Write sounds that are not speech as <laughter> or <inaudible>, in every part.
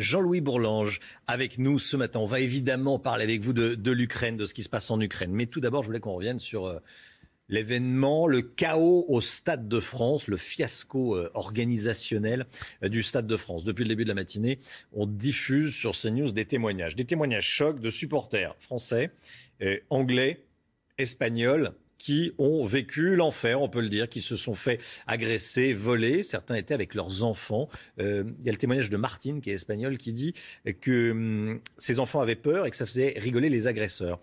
Jean-Louis Bourlange avec nous ce matin. On va évidemment parler avec vous de, l'Ukraine, de ce qui se passe en Ukraine. Mais tout d'abord, je voulais qu'on revienne sur... Euh, l'événement, le chaos au Stade de France, le fiasco euh, organisationnel euh, du Stade de France. Depuis le début de la matinée, on diffuse sur CNews des témoignages, des témoignages chocs de supporters français, anglais, espagnols, qui ont vécu l'enfer, on peut le dire, qui se sont fait agresser, voler. Certains étaient avec leurs enfants. il y a le témoignage de Martine, qui est espagnole, qui dit que hum, ses enfants avaient peur et que ça faisait rigoler les agresseurs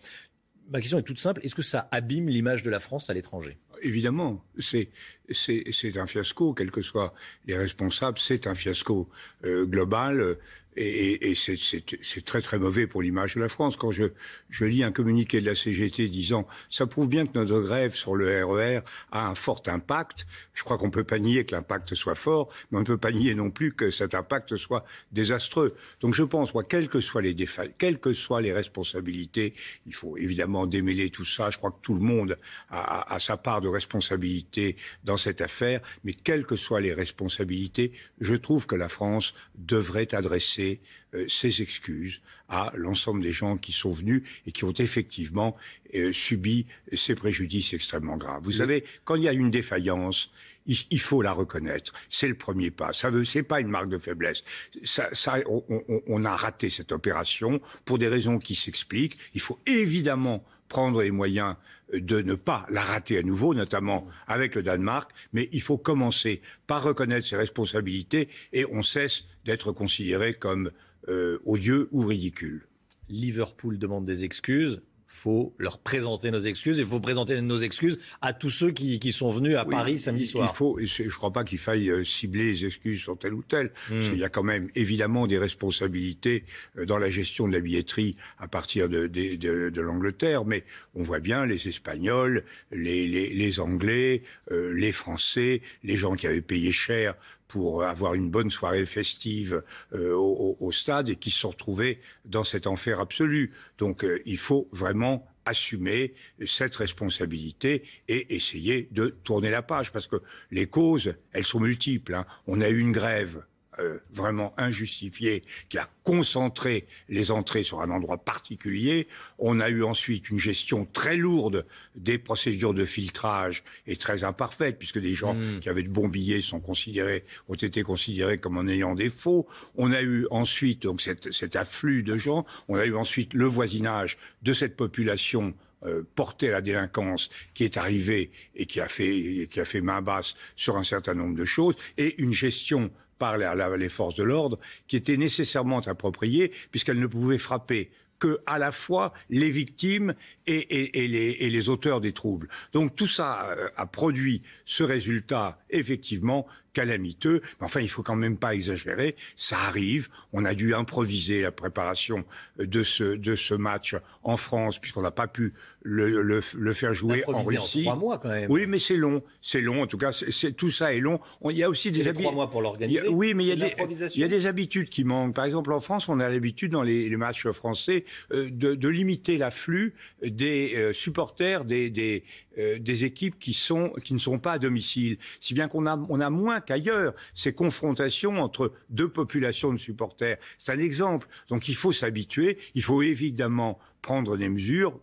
ma question est toute simple. Est-ce que ça abîme l'image de la France à l'étranger? Évidemment, c'est c'est un fiasco, quels que soient les responsables, c'est un fiasco euh, global et, et, c'est très très mauvais pour l'image de la France. Quand je, je lis un communiqué de la CGT disant ça prouve bien que notre grève sur le RER e a un fort impact, je crois qu'on peut pas nier que l'impact soit fort, mais on ne peut pas nier non plus que cet impact soit désastreux. Donc je pense, moi, quelles que soient les défauts, quelles que soient les responsabilités, il faut évidemment démêler tout ça. Je crois que tout le monde a, a sa part de responsabilité dans cette affaire, mais quelles que soient les responsabilités, je trouve que la France devrait adresser euh, ses excuses à l'ensemble des gens qui sont venus et qui ont effectivement euh, subi ces préjudices extrêmement graves. Vous savez, quand il y a une défaillance, il, faut la reconnaître. C'est le premier pas. Ça veut, c'est pas une marque de faiblesse. Ça, ça on, on, a raté cette opération pour des raisons qui s'expliquent. Il faut évidemment prendre les moyens de ne pas la rater à nouveau, notamment avec le Danemark, mais il faut commencer par reconnaître ses responsabilités et on cesse d'être considéré comme euh, odieux ou ridicule. Liverpool demande des excuses faut leur présenter nos excuses. Il faut présenter nos excuses à tous ceux qui, qui sont venus à Paris samedi soir. Il faut, je ne crois pas qu'il faille euh, cibler les excuses sur tel ou tel. Hmm. Qu'il y a quand même évidemment des responsabilités euh, dans la gestion de la billetterie à partir de, de, de, de l'Angleterre. Mais on voit bien les Espagnols, les, les, les Anglais, euh, les Français, les gens qui avaient payé cher pour avoir une bonne soirée festive euh, au, au, stade et qui se sont retrouvés dans cet enfer absolu. Donc euh, il faut vraiment assumer cette responsabilité et essayer de tourner la page parce que les causes, elles sont multiples. Hein. On a eu une grève euh, vraiment injustifié qui a concentré les entrées sur un endroit particulier. On a eu ensuite une gestion très lourde des procédures de filtrage et très imparfaite, puisque des gens hmm. qui avaient de bons billets sont considérés, ont été considérés comme en ayant des faux. On a eu ensuite donc cet afflux de gens. On a eu ensuite le voisinage de cette population euh, portée à la délinquance qui est arrivée et qui a fait qui a fait main basse sur un certain nombre de choses et une gestion par les forces de l'ordre, qui était nécessairement appropriée, puisqu'elles ne pouvaient frapper que à la fois les victimes et, les, auteurs des troubles. Donc tout ça euh, a produit ce résultat effectivement calamiteux. Mais enfin, il faut quand même pas exagérer. Ça arrive. On a dû improviser la préparation de ce, de ce match en France, puisqu'on n'a pas pu le, le, le faire jouer en Russie. En trois mois, quand même. Oui, mais c'est long. C'est long. En tout cas, c'est, tout ça est long. il y a aussi des habitudes. trois mois pour l'organiser. Oui, mais il y, a des, il y a des habitudes qui manquent. Par exemple, en France, on a l'habitude, dans les, les matchs français, euh, de, de, limiter l'afflux des euh, supporters des, des, euh, des équipes qui, sont, qui ne sont pas à domicile. Si bien qu'on a, on a moins qu'ailleurs ces confrontations entre deux populations de supporters. C'est un exemple. Donc il faut s'habituer, il faut évidemment prendre des mesures,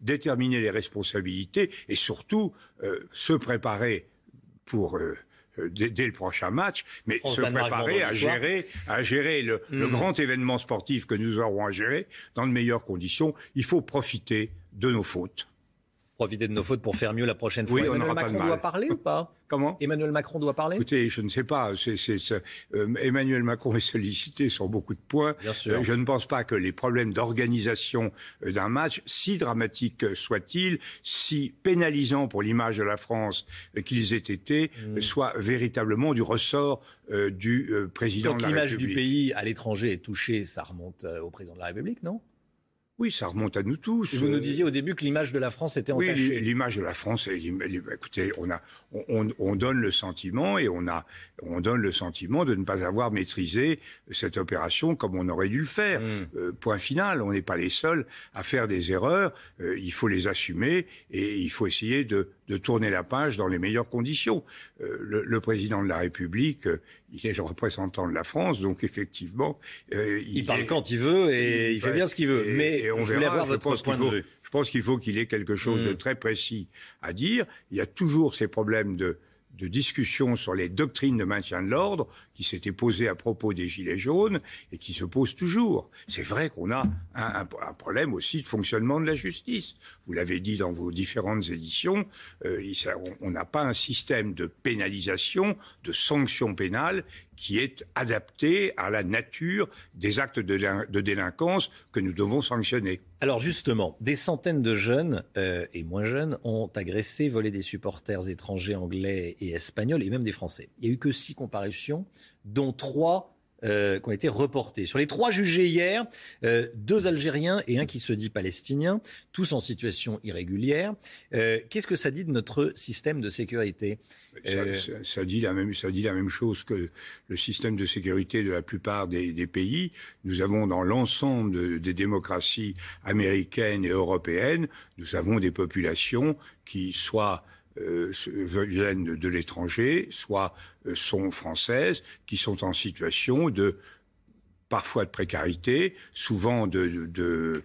déterminer les responsabilités et surtout euh, se préparer pour... Euh, dès, le prochain match, mais se préparer à gérer, à gérer le, le, hmm. grand événement sportif que nous aurons à gérer dans de meilleures conditions. Il faut profiter de nos fautes profiter de nos fautes pour faire mieux la prochaine fois. Oui, on <laughs> Emmanuel Macron doit parler ou pas? Comment? Emmanuel Macron doit parler? Écoutez, je ne sais pas. Euh, Emmanuel Macron est sollicité sur beaucoup de points. Bien sûr. Euh, je ne pense pas que les problèmes d'organisation euh, d'un match, si dramatiques euh, soient-ils, si pénalisants pour l'image de la France qu'ils aient été, Mm. euh, soient véritablement du ressort euh, du président Quand de la l'image du République. pays à l'étranger est touchée, ça remonte au président de la République, non? Oui, ça remonte à nous tous. Vous nous Euh, disiez au début que l'image de la France était Oui, entachée. l'image de la France, écoutez, on, a, on, on- on donne le sentiment et on, a, on donne le sentiment de ne pas avoir maîtrisé cette opération comme on aurait dû le faire. Mm. Euh, point final, on n'est pas les seuls à faire des erreurs. Euh, il faut les assumer et il faut essayer de, de tourner la page dans les meilleures conditions. Euh, le, le président de la République, euh, il est le représentant de la France, donc effectivement, euh, Il parle est- quand il veut et il fait bien ce qu'il veut. Et- Mais et on je voulais verra, avoir je votre pense point qu'il de faut- vue. Je pense qu'il faut qu'il ait quelque chose de Mm. très précis à dire. Il y a toujours ces problèmes de, de discussion sur les doctrines de maintien de l'ordre qui s'étaient posées à propos des Gilets jaunes et qui se posent toujours. C'est vrai qu'on a un, problème aussi de fonctionnement de la justice. Vous l'avez dit dans vos différentes éditions, euh, on n'a pas un système de pénalisation, de sanctions pénales qui est adapté à la nature des actes de, lin- de délinquance que nous devons sanctionner. Alors justement, des centaines de jeunes euh, et moins jeunes ont agressé, volé des supporters étrangers anglais et espagnols et même des Français. Il n'y a eu que six comparutions, dont trois euh, qui ont été reportées. Sur les trois jugés hier, euh, deux Algériens et un qui se dit palestinien, tous en situation irrégulière. Euh, Qu'est-ce que ça dit de notre système de sécurité? Ça, Euh, ça- ça dit la même, ça dit la même chose que le système de sécurité de la plupart des, des pays. Nous avons dans l'ensemble de- des démocraties américaines et européennes, nous avons des populations qui soit euh, viennent de, l'étranger, soit euh, sont françaises, qui sont en situation de parfois de précarité, souvent de, de,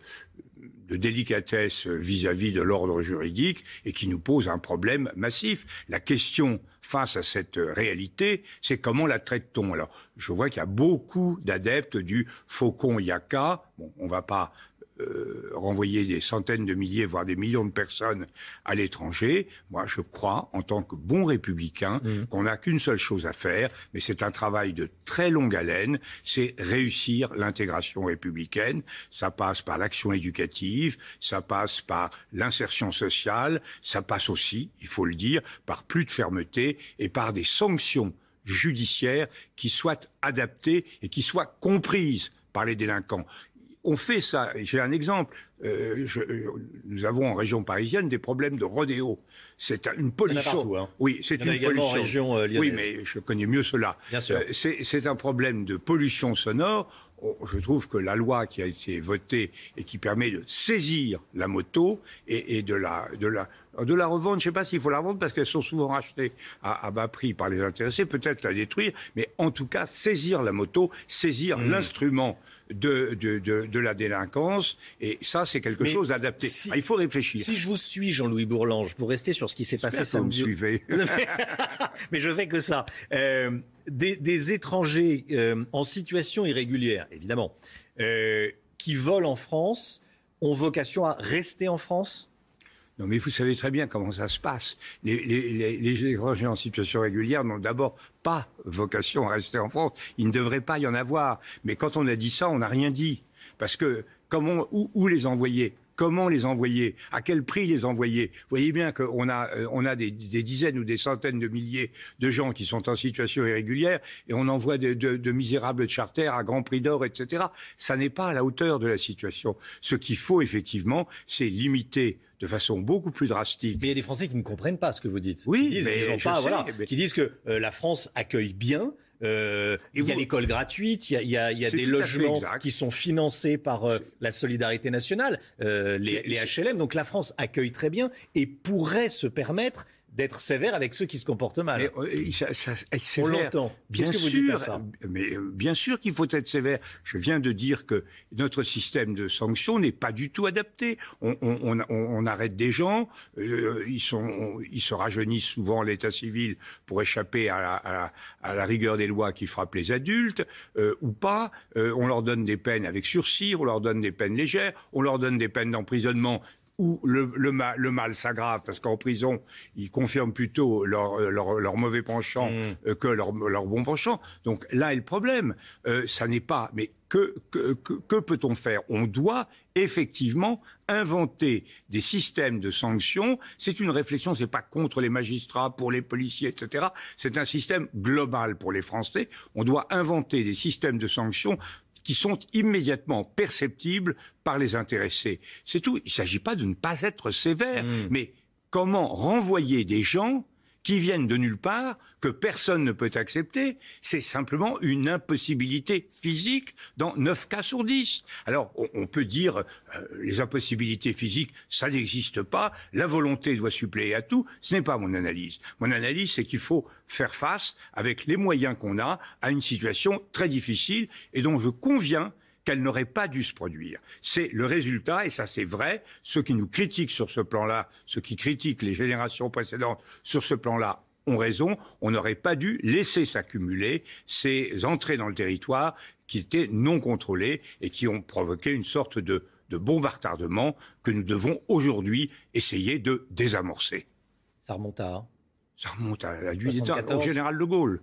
délicatesse vis-à-vis de l'ordre juridique et qui nous pose un problème massif. La question face à cette réalité, c'est comment la traite-t-on? Alors, je vois qu'il y a beaucoup d'adeptes du faucon yaka. Bon, on va pas euh, renvoyer des centaines de milliers, voire des millions de personnes à l'étranger. Moi, je crois, en tant que bon républicain, qu'on n'a qu'une seule chose à faire, mais c'est un travail de très longue haleine, c'est réussir l'intégration républicaine. Ça passe par l'action éducative, ça passe par l'insertion sociale, ça passe aussi, il faut le dire, par plus de fermeté et par des sanctions judiciaires qui soient adaptées et qui soient comprises par les délinquants on fait ça. J'ai un exemple. Euh, je, euh, nous avons en région parisienne des problèmes de rodéo. C'est une pollution. partout, hein. Oui, c'est une également en pollution. région, euh, oui, mais je connais mieux cela. Bien sûr. Euh, c'est un problème de pollution sonore. Je trouve que la loi qui a été votée et qui permet de saisir la moto et, et de la de la de la revendre, je ne sais pas s'il faut la revendre parce qu'elles sont souvent rachetées à, à bas prix par les intéressés, peut-être la détruire, mais en tout cas saisir la moto, saisir Hmm. l'instrument de, de, de, de la délinquance, et ça c'est quelque Mais chose d'adapté. si- Ah, il faut réfléchir. Si je vous suis, Jean-Louis Bourlange, pour rester sur ce qui s'est passé que vous me samedi. suivez. <laughs> <laughs> Mais je fais que ça. Euh, des, des étrangers euh, en situation irrégulière, évidemment, euh, qui volent en France, ont vocation à rester en France? Non, mais vous savez très bien comment ça se passe. Les, étrangers en situation régulière n'ont d'abord pas vocation à rester en France. Il ne devrait pas y en avoir. Mais quand on a dit ça, on n'a rien dit. Parce que comment, où, où les envoyer? Comment les envoyer? À quel prix les envoyer? Vous voyez bien qu'on a, euh, on a des, des dizaines ou des centaines de milliers de gens qui sont en situation irrégulière et on envoie de, de, de misérables charters à grand prix d'or, etc. Ça n'est pas à la hauteur de la situation. Ce qu'il faut effectivement, c'est limiter de façon beaucoup plus drastique Mais il y a des Français qui ne comprennent pas ce que vous dites. Oui, qui disent, mais qu'ils ont pas, sais, voilà, mais- qui disent que euh, la France accueille bien. Euh, il y a l'école gratuite, il y a, il y a- il y a C'est des logements qui sont financés par euh, la solidarité nationale, euh, les, les HLM. Donc la France accueille très bien et pourrait se permettre d'être sévère avec ceux qui se comportent mal. Mais, euh, ça- ça- être On l'entend. Bien Qu'est-ce que vous sûr, dites à ça mais euh, bien sûr qu'il faut être sévère. Je viens de dire que notre système de sanctions n'est pas du tout adapté. On, on- on- on- on arrête des gens, euh, ils sont, ils se rajeunissent souvent à l'état civil pour échapper à la, à la- à la rigueur des lois qui frappent les adultes, euh, ou pas. Euh, on leur donne des peines avec sursis, on leur donne des peines légères, on leur donne des peines d'emprisonnement où le, le, mal, le mal s'aggrave, parce qu'en prison, ils confirment plutôt leur, leur, leur mauvais penchant mmh. que leur, leur, bon penchant. Donc là est le problème. Euh, ça n'est pas. Mais que, que, que, peut-on faire? On doit effectivement inventer des systèmes de sanctions. C'est une réflexion, c'est pas contre les magistrats, pour les policiers, etc. C'est un système global pour les Français. On doit inventer des systèmes de sanctions qui sont immédiatement perceptibles par les intéressés. C'est tout. Il ne s'agit pas de ne pas être sévère, mmh. mais comment renvoyer des gens qui viennent de nulle part, que personne ne peut accepter, c'est simplement une impossibilité physique dans 9 cas sur 10. Alors, on, peut dire, euh, les impossibilités physiques, ça n'existe pas, la volonté doit suppléer à tout, ce n'est pas mon analyse. Mon analyse, c'est qu'il faut faire face, avec les moyens qu'on a, à une situation très difficile et dont je conviens qu'elle n'aurait pas dû se produire. C'est le résultat, et ça c'est vrai, ceux qui nous critiquent sur ce plan-là, ceux qui critiquent les générations précédentes sur ce plan-là ont raison, on n'aurait pas dû laisser s'accumuler ces entrées dans le territoire qui étaient non contrôlées et qui ont provoqué une sorte de, de bombardement que nous devons aujourd'hui essayer de désamorcer. Ça remonte à Ça remonte à la nuit au général de Gaulle.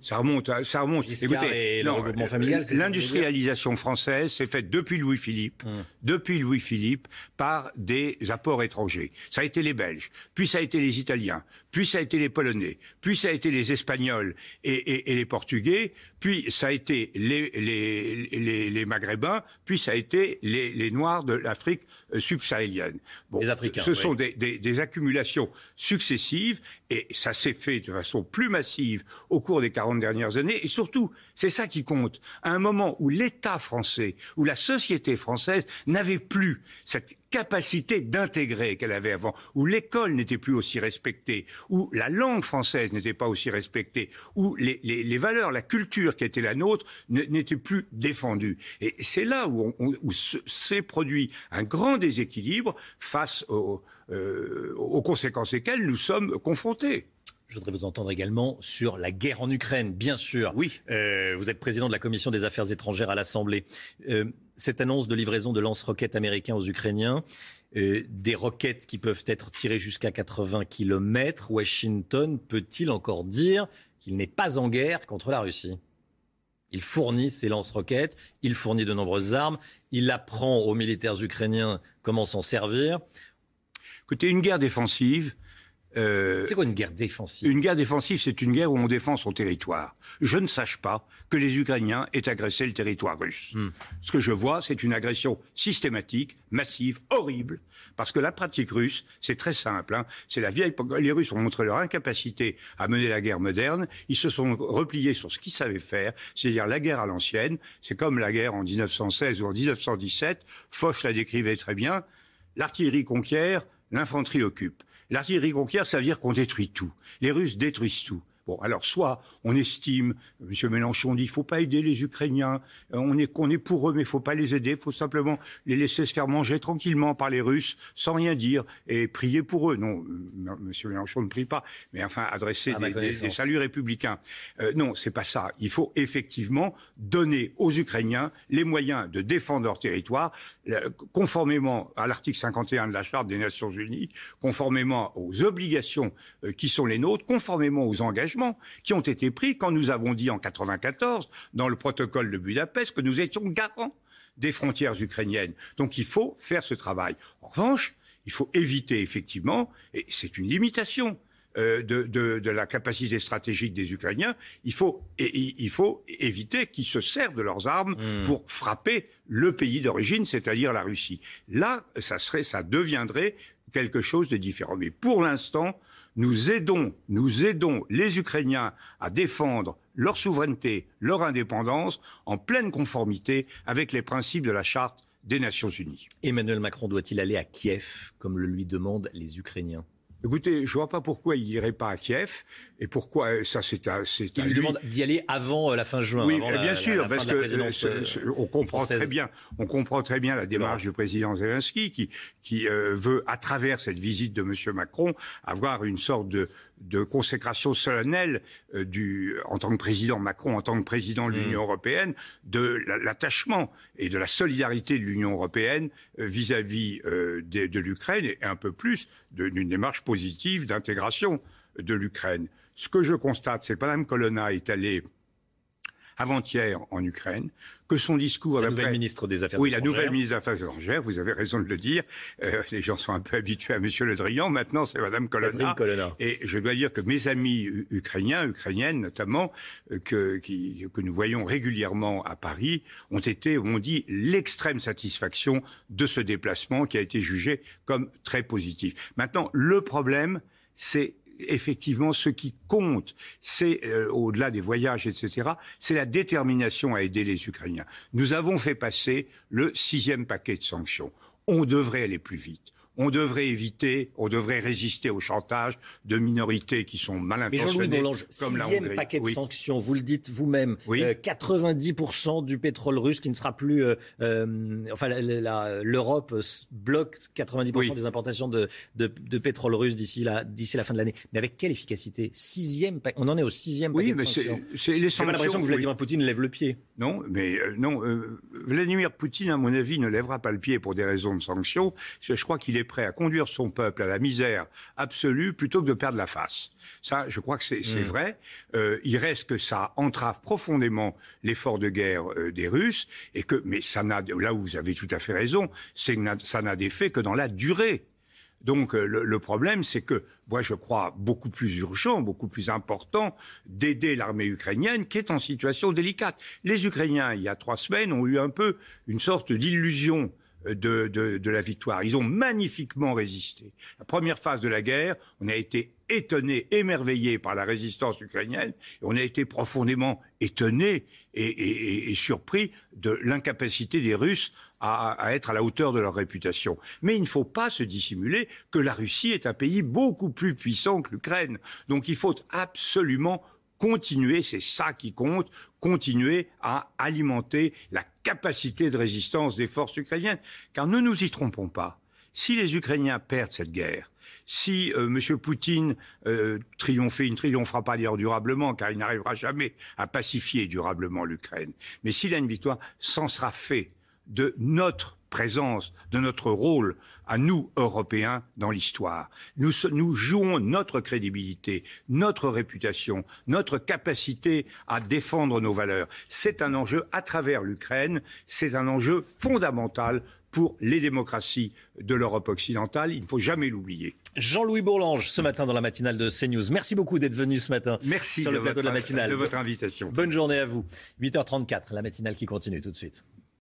Ça remonte, ça remonte. Écoutez, l'industrialisation française s'est faite depuis Louis-Philippe, hum. depuis Louis-Philippe, par des apports étrangers. Ça a été les Belges, puis ça a été les Italiens, puis ça a été les Polonais, puis ça a été les Espagnols et, les Portugais, puis ça a été les, les, les, Maghrébins, puis ça a été les, Noirs de l'Afrique euh, subsahélienne. Bon, les Africains. Ce sont des, des accumulations successives et ça s'est fait de façon plus massive au cours des 40 dernières années. Et surtout, c'est ça qui compte, à un moment où l'État français, où la société française n'avait plus cette capacité d'intégrer qu'elle avait avant, où l'école n'était plus aussi respectée, où la langue française n'était pas aussi respectée, où les, valeurs, la culture qui était la nôtre n'était plus défendue. Et c'est là où, s'est produit un grand déséquilibre face aux, euh, aux conséquences desquelles nous sommes confrontés. Je voudrais vous entendre également sur la guerre en Ukraine, bien sûr. Oui. Euh, vous êtes président de la commission des affaires étrangères à l'Assemblée. Euh, cette annonce de livraison de lance-roquettes américains aux Ukrainiens, euh, des roquettes qui peuvent être tirées jusqu'à 80 km, Washington peut-il encore dire qu'il n'est pas en guerre contre la Russie? Il fournit ses lance-roquettes, il fournit de nombreuses armes, il apprend aux militaires ukrainiens comment s'en servir. Écoutez, une guerre défensive, euh, c'est quoi une guerre défensive? Une guerre défensive, c'est une guerre où on défend son territoire. Je ne sache pas que les Ukrainiens aient agressé le territoire russe. Hmm. Ce que je vois, c'est une agression systématique, massive, horrible, parce que la pratique russe, c'est très simple. Hein. C'est la vieille. Les Russes ont montré leur incapacité à mener la guerre moderne. Ils se sont repliés sur ce qu'ils savaient faire, c'est-à-dire la guerre à l'ancienne. C'est comme la guerre en 1916 ou en 1917. Foch la décrivait très bien. L'artillerie conquiert, l'infanterie occupe. L'artillerie conquiert, ça veut dire qu'on détruit tout. Les Russes détruisent tout. Bon, alors soit on estime, M. Mélenchon dit, il faut pas aider les Ukrainiens, euh, on est qu'on est pour eux, mais il faut pas les aider, il faut simplement les laisser se faire manger tranquillement par les Russes, sans rien dire, et prier pour eux. Non, euh, M. Mélenchon ne prie pas, mais enfin adresser des, saluts républicains. Euh, non, c'est pas ça. Il faut effectivement donner aux Ukrainiens les moyens de défendre leur territoire, conformément à l'article 51 de la Charte des Nations Unies, conformément aux obligations qui sont les nôtres, conformément aux engagements qui ont été pris quand nous avons dit en 94, dans le protocole de Budapest, que nous étions garants des frontières ukrainiennes. Donc il faut faire ce travail. En revanche, il faut éviter effectivement, et c'est une limitation, euh, de, la capacité stratégique des Ukrainiens, il faut, il faut éviter qu'ils se servent de leurs armes hmm. pour frapper le pays d'origine, c'est-à-dire la Russie. Là, ça serait, ça deviendrait quelque chose de différent. Mais pour l'instant, nous aidons, nous aidons les Ukrainiens à défendre leur souveraineté, leur indépendance, en pleine conformité avec les principes de la Charte des Nations Unies. Emmanuel Macron doit-il aller à Kiev, comme le lui demandent les Ukrainiens? Écoutez, je vois pas pourquoi il irait pas à Kiev et pourquoi euh, ça c'est à c'est Il lui demande d'y aller avant euh, la fin juin. Oui, bien sûr, parce que euh, on comprend très bien, on comprend très bien la démarche du président Zelensky qui qui veut à travers cette visite de Monsieur Macron avoir une sorte de de consécration solennelle du en tant que président Macron, en tant que président de l'Union européenne, de l'attachement et de la solidarité de l'Union européenne vis-à-vis de, de l'Ukraine et un peu plus d'une démarche positive d'intégration de l'Ukraine. Ce que je constate, c'est que Mme Colonna est allée avant-hier en Ukraine, que son discours... La nouvelle ministre des Affaires oui, étrangères. Oui, la nouvelle ministre des Affaires étrangères, vous avez raison de le dire. Euh, les gens sont un peu habitués à M. Le Drian, maintenant c'est Mme Colonna. Colonna. Et je dois dire que mes amis ukrainiens, ukrainiennes notamment, euh, que, que nous voyons régulièrement à Paris, ont été, ont dit, l'extrême satisfaction de ce déplacement qui a été jugé comme très positif. Maintenant, le problème, c'est effectivement, ce qui compte, c'est, euh, au-delà des voyages, etc., c'est la détermination à aider les Ukrainiens. Nous avons fait passer le sixième paquet de sanctions. On devrait aller plus vite on devrait éviter, on devrait résister au chantage de minorités qui sont mal intentionnées. Mais Jean-Louis comme sixième paquet de sanctions, vous le dites vous-même, 90% euh, du pétrole russe qui ne sera plus... Euh, euh, enfin, l'Europe bloque 90% des importations de, pétrole russe d'ici la, la fin de l'année. Mais avec quelle efficacité? Sixième On en est au sixième paquet de sanctions. J'ai l'impression que Vladimir Poutine lève le pied. Non, mais non. Vladimir Poutine, à mon avis, ne lèvera pas le pied pour des raisons de sanctions. Je crois qu'il est prêt à conduire son peuple à la misère absolue plutôt que de perdre la face. Ça, je crois que c'est mm. vrai. Euh, il reste que ça entrave profondément l'effort de guerre euh, des Russes et que, mais ça n'a, là où vous avez tout à fait raison, c'est que ça n'a d'effet que dans la durée. Donc euh, le, le, problème, c'est que moi je crois beaucoup plus urgent, beaucoup plus important d'aider l'armée ukrainienne qui est en situation délicate. Les Ukrainiens, il y a trois semaines, ont eu un peu une sorte d'illusion de, la victoire. Ils ont magnifiquement résisté. La première phase de la guerre, on a été étonné, émerveillé par la résistance ukrainienne, et on a été profondément étonné et, surpris de l'incapacité des Russes à, à, être à la hauteur de leur réputation. Mais il ne faut pas se dissimuler que la Russie est un pays beaucoup plus puissant que l'Ukraine. Donc il faut absolument continuer, c'est ça qui compte, continuer à alimenter la capacité de résistance des forces ukrainiennes. Car ne nous y trompons pas. Si les Ukrainiens perdent cette guerre, si euh, M. Poutine euh, triomphait, il ne triomphera pas d'ailleurs durablement, car il n'arrivera jamais à pacifier durablement l'Ukraine. Mais s'il a une victoire, s'en sera fait de notre présence, de notre rôle à nous, Européens, dans l'histoire. Nous, nous jouons notre crédibilité, notre réputation, notre capacité à défendre nos valeurs. C'est un enjeu à travers l'Ukraine, c'est un enjeu fondamental pour les démocraties de l'Europe occidentale. Il ne faut jamais l'oublier. Jean-Louis Bourlange, ce matin dans la matinale de CNews. Merci beaucoup d'être venu ce matin Merci sur le plateau de la matinale. de votre invitation. Bonne journée à vous. 8h34, la matinale qui continue tout de suite.